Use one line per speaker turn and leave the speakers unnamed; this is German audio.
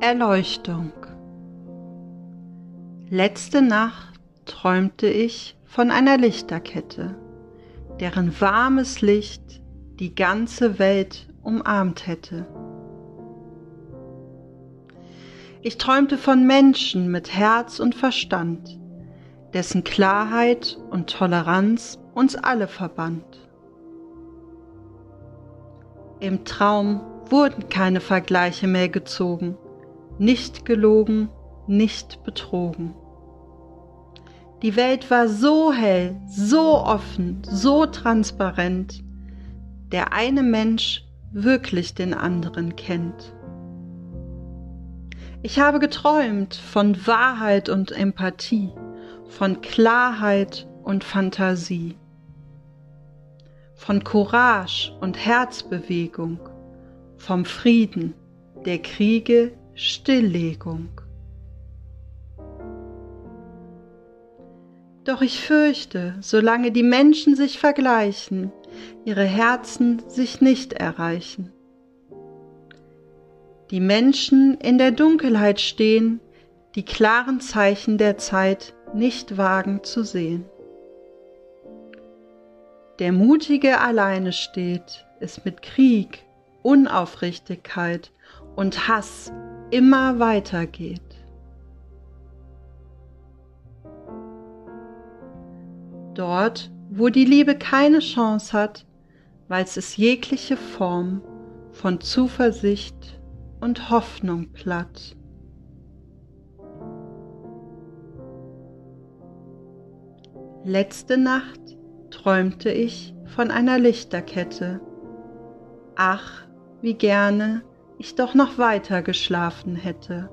Erleuchtung Letzte Nacht träumte ich von einer Lichterkette, deren warmes Licht die ganze Welt umarmt hätte. Ich träumte von Menschen mit Herz und Verstand, dessen Klarheit und Toleranz uns alle verband. Im Traum wurden keine Vergleiche mehr gezogen, nicht gelogen, nicht betrogen. Die Welt war so hell, so offen, so transparent, der eine Mensch wirklich den anderen kennt. Ich habe geträumt von Wahrheit und Empathie, von Klarheit und Fantasie, von Courage und Herzbewegung, vom Frieden, der Kriege Stilllegung. Doch ich fürchte, solange die Menschen sich vergleichen, ihre Herzen sich nicht erreichen. Die Menschen in der Dunkelheit stehen, die klaren Zeichen der Zeit nicht wagen zu sehen. Der Mutige alleine steht, es mit Krieg, Unaufrichtigkeit und Hass immer weitergeht. Dort, wo die Liebe keine Chance hat, weiß es jegliche Form von Zuversicht und Hoffnung platt. Letzte Nacht träumte ich von einer Lichterkette. Ach, wie gerne ich doch noch weiter geschlafen hätte.